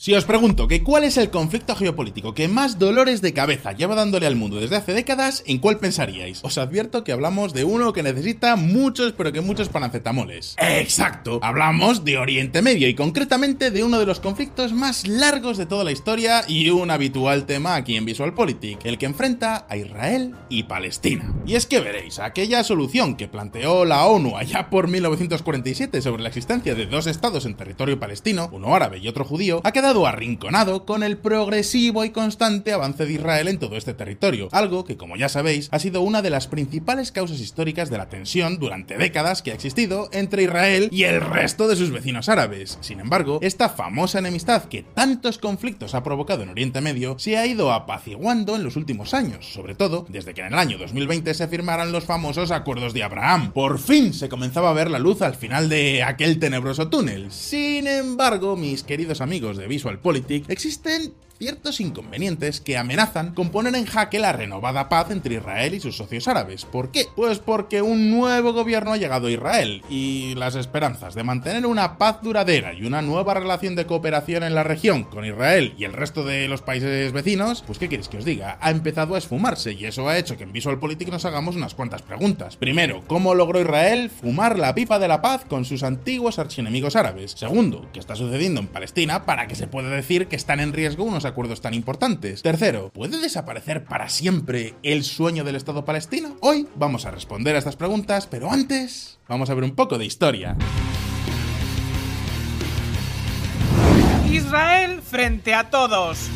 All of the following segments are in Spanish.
Si os pregunto que cuál es el conflicto geopolítico que más dolores de cabeza lleva dándole al mundo desde hace décadas, ¿en cuál pensaríais? Os advierto que hablamos de uno que necesita muchos, pero que muchos panacetamoles. Exacto, hablamos de Oriente Medio y concretamente de uno de los conflictos más largos de toda la historia y un habitual tema aquí en VisualPolitik, el que enfrenta a Israel y Palestina. Y es que veréis, aquella solución que planteó la ONU allá por 1947 sobre la existencia de dos estados en territorio palestino, uno árabe y otro judío, ha quedado arrinconado con el progresivo y constante avance de Israel en todo este territorio, algo que, como ya sabéis, ha sido una de las principales causas históricas de la tensión durante décadas que ha existido entre Israel y el resto de sus vecinos árabes. Sin embargo, esta famosa enemistad que tantos conflictos ha provocado en Oriente Medio se ha ido apaciguando en los últimos años, sobre todo desde que en el año 2020 se firmaran los famosos acuerdos de Abraham. Por fin se comenzaba a ver la luz al final de aquel tenebroso túnel. Sin embargo, mis queridos amigos de Visualpolitik, existen ciertos inconvenientes que amenazan con poner en jaque la renovada paz entre Israel y sus socios árabes. ¿Por qué? Pues porque un nuevo gobierno ha llegado a Israel y las esperanzas de mantener una paz duradera y una nueva relación de cooperación en la región con Israel y el resto de los países vecinos, pues qué queréis que os diga, ha empezado a esfumarse y eso ha hecho que en Visualpolitik nos hagamos unas cuantas preguntas. Primero, ¿cómo logró Israel fumar la pipa de la paz con sus antiguos archienemigos árabes? Segundo, ¿qué está sucediendo en Palestina para que se pueda decir que están en riesgo unos acuerdos tan importantes. Tercero, ¿puede desaparecer para siempre el sueño del Estado palestino? Hoy vamos a responder a estas preguntas, pero antes vamos a ver un poco de historia. Israel frente a todos.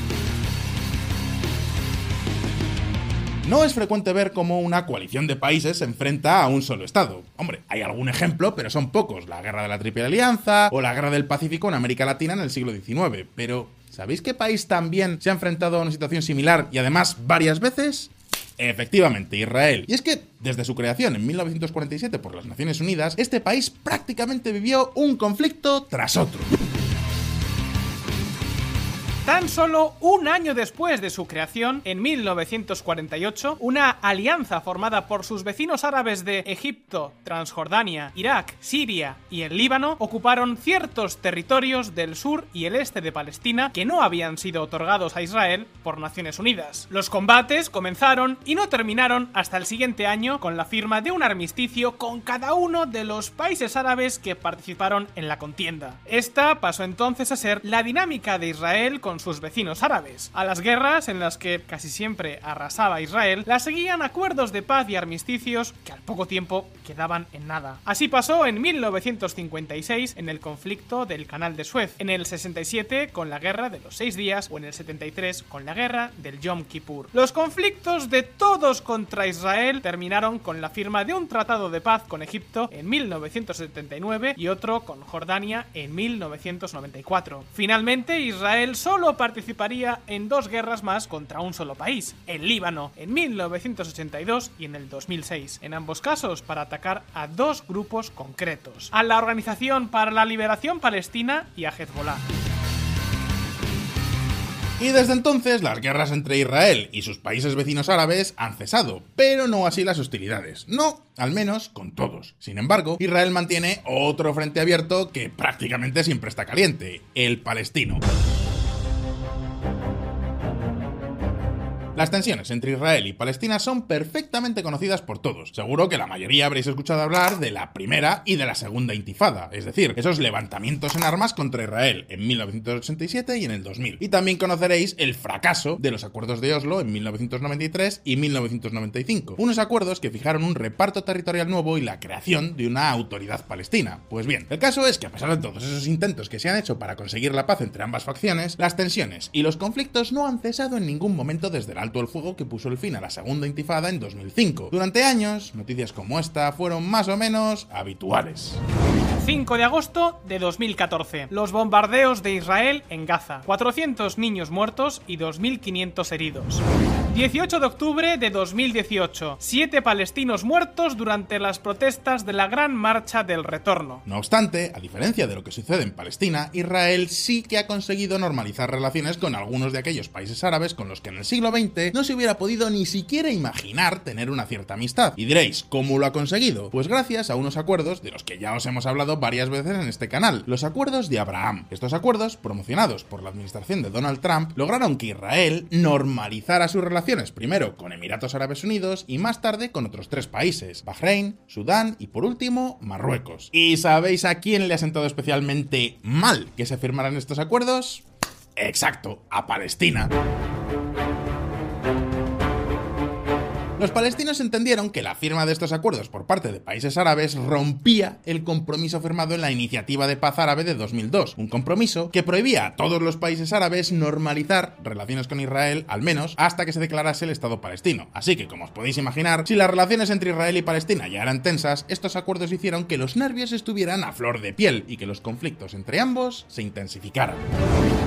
No es frecuente ver cómo una coalición de países se enfrenta a un solo Estado. Hombre, hay algún ejemplo, pero son pocos. La guerra de la Triple Alianza o la guerra del Pacífico en América Latina en el siglo XIX. Pero, ¿sabéis qué país también se ha enfrentado a una situación similar y además varias veces? Efectivamente, Israel. Y es que desde su creación en 1947 por las Naciones Unidas, este país prácticamente vivió un conflicto tras otro. Tan solo un año después de su creación, en 1948, una alianza formada por sus vecinos árabes de Egipto, Transjordania, Irak, Siria y el Líbano ocuparon ciertos territorios del sur y el este de Palestina que no habían sido otorgados a Israel por Naciones Unidas. Los combates comenzaron y no terminaron hasta el siguiente año con la firma de un armisticio con cada uno de los países árabes que participaron en la contienda. Esta pasó entonces a ser la dinámica de Israel con sus vecinos árabes. A las guerras, en las que casi siempre arrasaba Israel, las seguían acuerdos de paz y armisticios que al poco tiempo quedaban en nada. Así pasó en 1956 en el conflicto del Canal de Suez, en el 67 con la guerra de los seis días o en el 73 con la guerra del Yom Kippur. Los conflictos de todos contra Israel terminaron con la firma de un tratado de paz con Egipto en 1979 y otro con Jordania en 1994. Finalmente, Israel solo participaría en dos guerras más contra un solo país, el Líbano, en 1982 y en el 2006, en ambos casos para atacar a dos grupos concretos, a la Organización para la Liberación Palestina y a Hezbollah. Y desde entonces las guerras entre Israel y sus países vecinos árabes han cesado, pero no así las hostilidades. No, al menos con todos. Sin embargo, Israel mantiene otro frente abierto que prácticamente siempre está caliente, el palestino. Las tensiones entre Israel y Palestina son perfectamente conocidas por todos. Seguro que la mayoría habréis escuchado hablar de la primera y de la segunda intifada, es decir, esos levantamientos en armas contra Israel en 1987 y en el 2000. Y también conoceréis el fracaso de los acuerdos de Oslo en 1993 y 1995, unos acuerdos que fijaron un reparto territorial nuevo y la creación de una autoridad palestina. Pues bien, el caso es que a pesar de todos esos intentos que se han hecho para conseguir la paz entre ambas facciones, las tensiones y los conflictos no han cesado en ningún momento desde la alto el fuego que puso el fin a la segunda intifada en 2005. Durante años, noticias como esta fueron más o menos habituales. 5 de agosto de 2014. Los bombardeos de Israel en Gaza. 400 niños muertos y 2.500 heridos. 18 de octubre de 2018. Siete palestinos muertos durante las protestas de la Gran Marcha del Retorno. No obstante, a diferencia de lo que sucede en Palestina, Israel sí que ha conseguido normalizar relaciones con algunos de aquellos países árabes con los que en el siglo XX no se hubiera podido ni siquiera imaginar tener una cierta amistad. Y diréis, ¿cómo lo ha conseguido? Pues gracias a unos acuerdos de los que ya os hemos hablado varias veces en este canal, los acuerdos de Abraham. Estos acuerdos, promocionados por la administración de Donald Trump, lograron que Israel normalizara su relación primero con Emiratos Árabes Unidos y más tarde con otros tres países, Bahrein, Sudán y por último Marruecos. ¿Y sabéis a quién le ha sentado especialmente mal que se firmaran estos acuerdos? Exacto, a Palestina. Los palestinos entendieron que la firma de estos acuerdos por parte de países árabes rompía el compromiso firmado en la Iniciativa de Paz Árabe de 2002, un compromiso que prohibía a todos los países árabes normalizar relaciones con Israel, al menos hasta que se declarase el Estado palestino. Así que, como os podéis imaginar, si las relaciones entre Israel y Palestina ya eran tensas, estos acuerdos hicieron que los nervios estuvieran a flor de piel y que los conflictos entre ambos se intensificaran.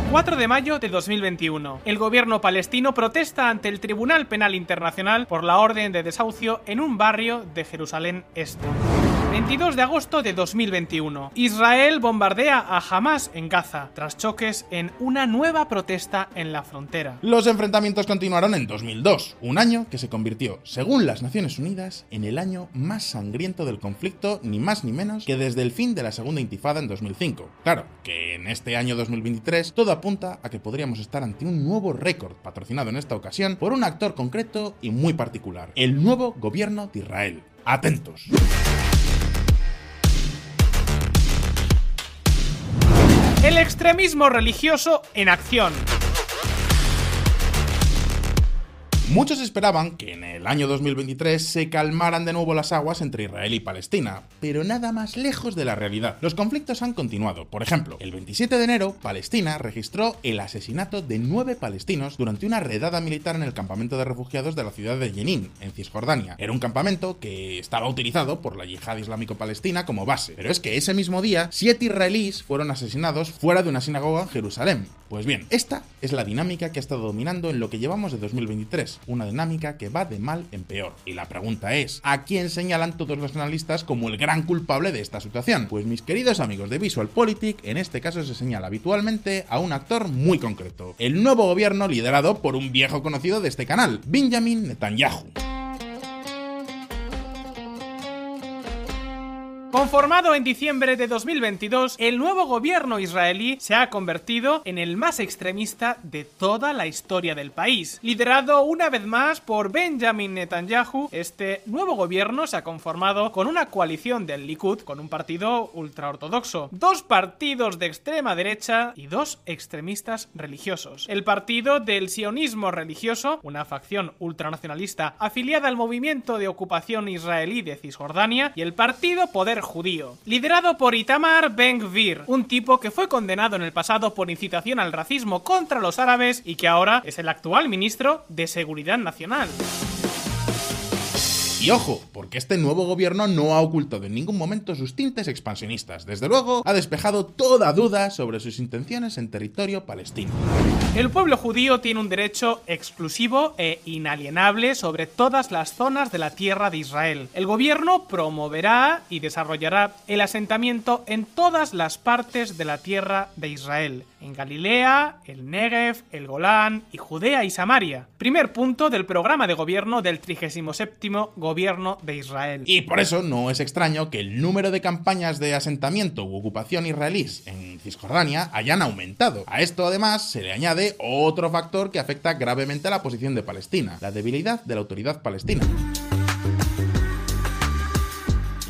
4 de mayo de 2021. El gobierno palestino protesta ante el Tribunal Penal Internacional por la orden de desahucio en un barrio de Jerusalén Este. 22 de agosto de 2021. Israel bombardea a Hamas en Gaza, tras choques en una nueva protesta en la frontera. Los enfrentamientos continuaron en 2002, un año que se convirtió, según las Naciones Unidas, en el año más sangriento del conflicto, ni más ni menos que desde el fin de la Segunda Intifada en 2005. Claro, que en este año 2023 todo apunta a que podríamos estar ante un nuevo récord, patrocinado en esta ocasión por un actor concreto y muy particular, el nuevo gobierno de Israel. Atentos. El extremismo religioso en acción. Muchos esperaban que en el año 2023 se calmaran de nuevo las aguas entre Israel y Palestina, pero nada más lejos de la realidad. Los conflictos han continuado. Por ejemplo, el 27 de enero, Palestina registró el asesinato de nueve palestinos durante una redada militar en el campamento de refugiados de la ciudad de Jenin, en Cisjordania. Era un campamento que estaba utilizado por la yihad islámico-palestina como base, pero es que ese mismo día, siete israelíes fueron asesinados fuera de una sinagoga en Jerusalén. Pues bien, esta es la dinámica que ha estado dominando en lo que llevamos de 2023 una dinámica que va de mal en peor. Y la pregunta es, ¿a quién señalan todos los analistas como el gran culpable de esta situación? Pues mis queridos amigos de VisualPolitik, en este caso se señala habitualmente a un actor muy concreto, el nuevo gobierno liderado por un viejo conocido de este canal, Benjamin Netanyahu. Conformado en diciembre de 2022, el nuevo gobierno israelí se ha convertido en el más extremista de toda la historia del país. Liderado una vez más por Benjamin Netanyahu, este nuevo gobierno se ha conformado con una coalición del Likud, con un partido ultraortodoxo, dos partidos de extrema derecha y dos extremistas religiosos. El partido del sionismo religioso, una facción ultranacionalista afiliada al movimiento de ocupación israelí de Cisjordania, y el partido Poder judío, liderado por Itamar Ben-Gvir, un tipo que fue condenado en el pasado por incitación al racismo contra los árabes y que ahora es el actual ministro de Seguridad Nacional. Y ojo, porque este nuevo gobierno no ha ocultado en ningún momento sus tintes expansionistas. Desde luego, ha despejado toda duda sobre sus intenciones en territorio palestino. El pueblo judío tiene un derecho exclusivo e inalienable sobre todas las zonas de la tierra de Israel. El gobierno promoverá y desarrollará el asentamiento en todas las partes de la tierra de Israel, en Galilea, el Negev, el Golán y Judea y Samaria. Primer punto del programa de gobierno del 37 gobierno de Israel. Y por eso no es extraño que el número de campañas de asentamiento u ocupación israelíes en Cisjordania hayan aumentado. A esto además se le añade otro factor que afecta gravemente a la posición de Palestina, la debilidad de la autoridad palestina.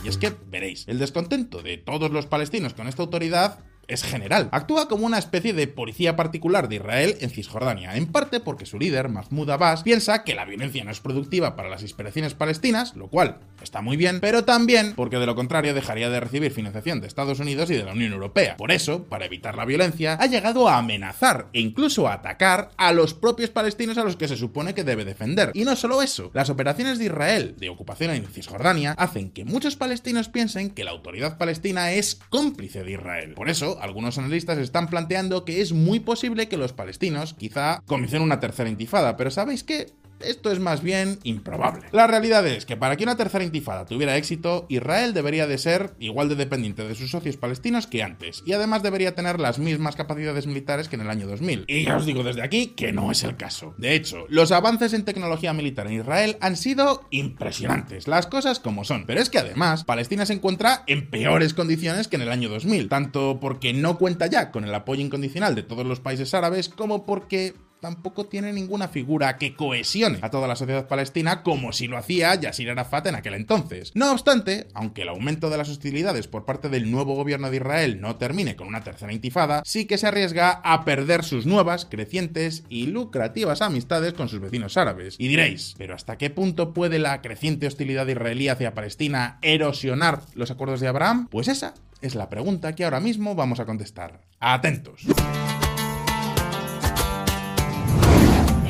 Y es que, veréis, el descontento de todos los palestinos con esta autoridad es general. Actúa como una especie de policía particular de Israel en Cisjordania, en parte porque su líder, Mahmoud Abbas, piensa que la violencia no es productiva para las inspiraciones palestinas, lo cual está muy bien, pero también porque de lo contrario dejaría de recibir financiación de Estados Unidos y de la Unión Europea. Por eso, para evitar la violencia, ha llegado a amenazar e incluso a atacar a los propios palestinos a los que se supone que debe defender. Y no solo eso, las operaciones de Israel de ocupación en Cisjordania hacen que muchos palestinos piensen que la autoridad palestina es cómplice de Israel. Por eso, algunos analistas están planteando que es muy posible que los palestinos quizá comiencen una tercera intifada, pero ¿sabéis qué? Esto es más bien improbable. La realidad es que para que una tercera intifada tuviera éxito, Israel debería de ser igual de dependiente de sus socios palestinos que antes, y además debería tener las mismas capacidades militares que en el año 2000. Y ya os digo desde aquí que no es el caso. De hecho, los avances en tecnología militar en Israel han sido impresionantes, las cosas como son. Pero es que además, Palestina se encuentra en peores condiciones que en el año 2000, tanto porque no cuenta ya con el apoyo incondicional de todos los países árabes, como porque tampoco tiene ninguna figura que cohesione a toda la sociedad palestina como si lo hacía Yasir Arafat en aquel entonces. No obstante, aunque el aumento de las hostilidades por parte del nuevo gobierno de Israel no termine con una tercera intifada, sí que se arriesga a perder sus nuevas, crecientes y lucrativas amistades con sus vecinos árabes. Y diréis, ¿pero hasta qué punto puede la creciente hostilidad israelí hacia Palestina erosionar los acuerdos de Abraham? Pues esa es la pregunta que ahora mismo vamos a contestar. Atentos.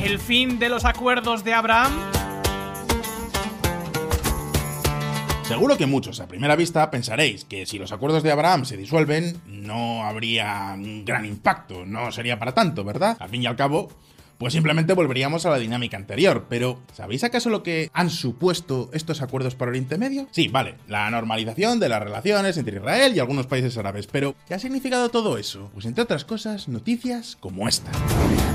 ¿El fin de los acuerdos de Abraham? Seguro que muchos a primera vista pensaréis que si los acuerdos de Abraham se disuelven, no habría un gran impacto, no sería para tanto, ¿verdad? Al fin y al cabo, pues simplemente volveríamos a la dinámica anterior. Pero, ¿sabéis acaso lo que han supuesto estos acuerdos para Oriente Medio? Sí, vale, la normalización de las relaciones entre Israel y algunos países árabes. Pero, ¿qué ha significado todo eso? Pues entre otras cosas, noticias como esta.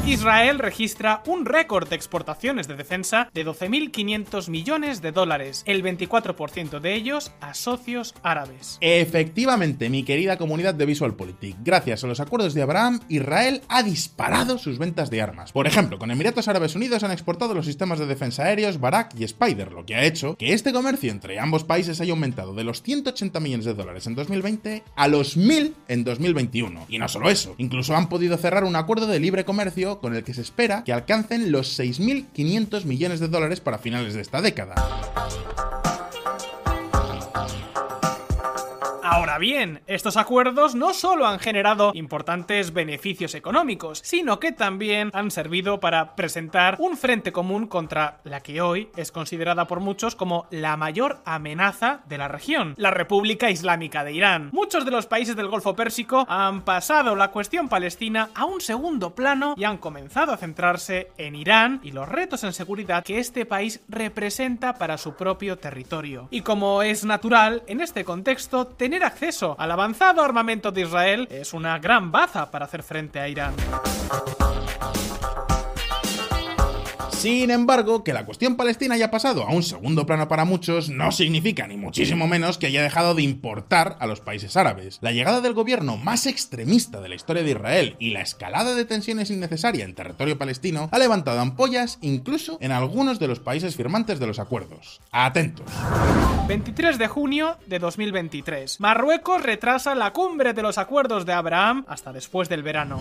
Israel registra un récord de exportaciones de defensa de 12.500 millones de dólares, el 24% de ellos a socios árabes. Efectivamente, mi querida comunidad de VisualPolitik, gracias a los acuerdos de Abraham, Israel ha disparado sus ventas de armas. Por ejemplo, con Emiratos Árabes Unidos han exportado los sistemas de defensa aéreos Barak y Spider, lo que ha hecho que este comercio entre ambos países haya aumentado de los 180 millones de dólares en 2020 a los 1000 en 2021. Y no solo eso, incluso han podido cerrar un acuerdo de libre comercio con el que se espera que alcancen los 6.500 millones de dólares para finales de esta década. Ahora bien, estos acuerdos no solo han generado importantes beneficios económicos, sino que también han servido para presentar un frente común contra la que hoy es considerada por muchos como la mayor amenaza de la región, la República Islámica de Irán. Muchos de los países del Golfo Pérsico han pasado la cuestión palestina a un segundo plano y han comenzado a centrarse en Irán y los retos en seguridad que este país representa para su propio territorio. Y como es natural, en este contexto, tener acceso al avanzado armamento de Israel es una gran baza para hacer frente a Irán. Sin embargo, que la cuestión palestina haya pasado a un segundo plano para muchos no significa ni muchísimo menos que haya dejado de importar a los países árabes. La llegada del gobierno más extremista de la historia de Israel y la escalada de tensiones innecesaria en territorio palestino ha levantado ampollas incluso en algunos de los países firmantes de los acuerdos. Atentos. 23 de junio de 2023. Marruecos retrasa la cumbre de los acuerdos de Abraham hasta después del verano.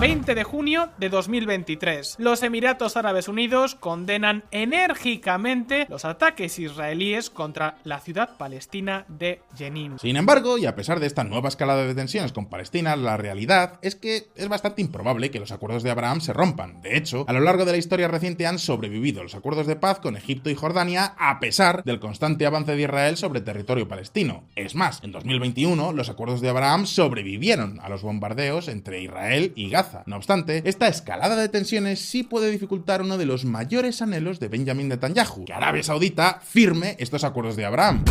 20 de junio de 2023. Los Emiratos Árabes Unidos condenan enérgicamente los ataques israelíes contra la ciudad palestina de Jenin. Sin embargo, y a pesar de esta nueva escalada de tensiones con Palestina, la realidad es que es bastante improbable que los acuerdos de Abraham se rompan. De hecho, a lo largo de la historia reciente han sobrevivido los acuerdos de paz con Egipto y Jordania a pesar del constante avance de Israel sobre territorio palestino. Es más, en 2021 los acuerdos de Abraham sobrevivieron a los bombardeos entre Israel y Gaza. No obstante, esta escalada de tensiones sí puede dificultar uno de los mayores anhelos de Benjamin Netanyahu, que Arabia Saudita firme estos acuerdos de Abraham.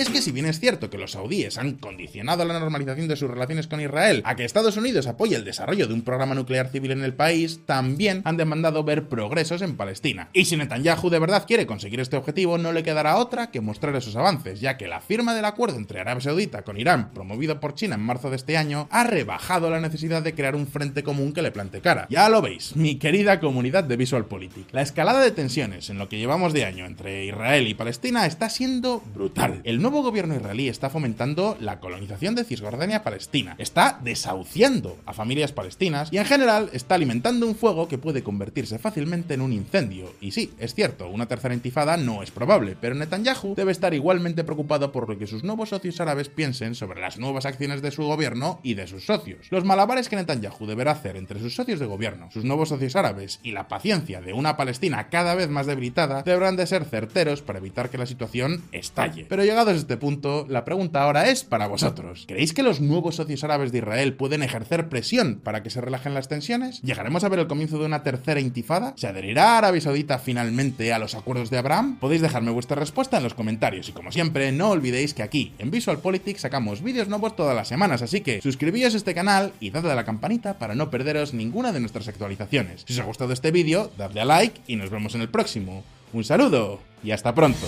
Es que si bien es cierto que los saudíes han condicionado la normalización de sus relaciones con Israel a que Estados Unidos apoye el desarrollo de un programa nuclear civil en el país, también han demandado ver progresos en Palestina. Y si Netanyahu de verdad quiere conseguir este objetivo, no le quedará otra que mostrar esos avances, ya que la firma del acuerdo entre Arabia Saudita con Irán, promovido por China en marzo de este año, ha rebajado la necesidad de crear un frente común que le plante cara. Ya lo veis, mi querida comunidad de VisualPolitik. La escalada de tensiones en lo que llevamos de año entre Israel y Palestina está siendo brutal. Nuevo gobierno israelí está fomentando la colonización de Cisjordania-Palestina, está desahuciando a familias palestinas y en general está alimentando un fuego que puede convertirse fácilmente en un incendio. Y sí, es cierto, una tercera intifada no es probable, pero Netanyahu debe estar igualmente preocupado por lo que sus nuevos socios árabes piensen sobre las nuevas acciones de su gobierno y de sus socios. Los malabares que Netanyahu deberá hacer entre sus socios de gobierno, sus nuevos socios árabes y la paciencia de una Palestina cada vez más debilitada deberán de ser certeros para evitar que la situación estalle. Pero llegados a este punto, la pregunta ahora es para vosotros. ¿Creéis que los nuevos socios árabes de Israel pueden ejercer presión para que se relajen las tensiones? ¿Llegaremos a ver el comienzo de una tercera intifada? ¿Se adherirá Arabia Saudita finalmente a los acuerdos de Abraham? Podéis dejarme vuestra respuesta en los comentarios y como siempre, no olvidéis que aquí, en Visual Politics, sacamos vídeos nuevos todas las semanas, así que suscribíos a este canal y dadle a la campanita para no perderos ninguna de nuestras actualizaciones. Si os ha gustado este vídeo, dadle a like y nos vemos en el próximo. Un saludo y hasta pronto.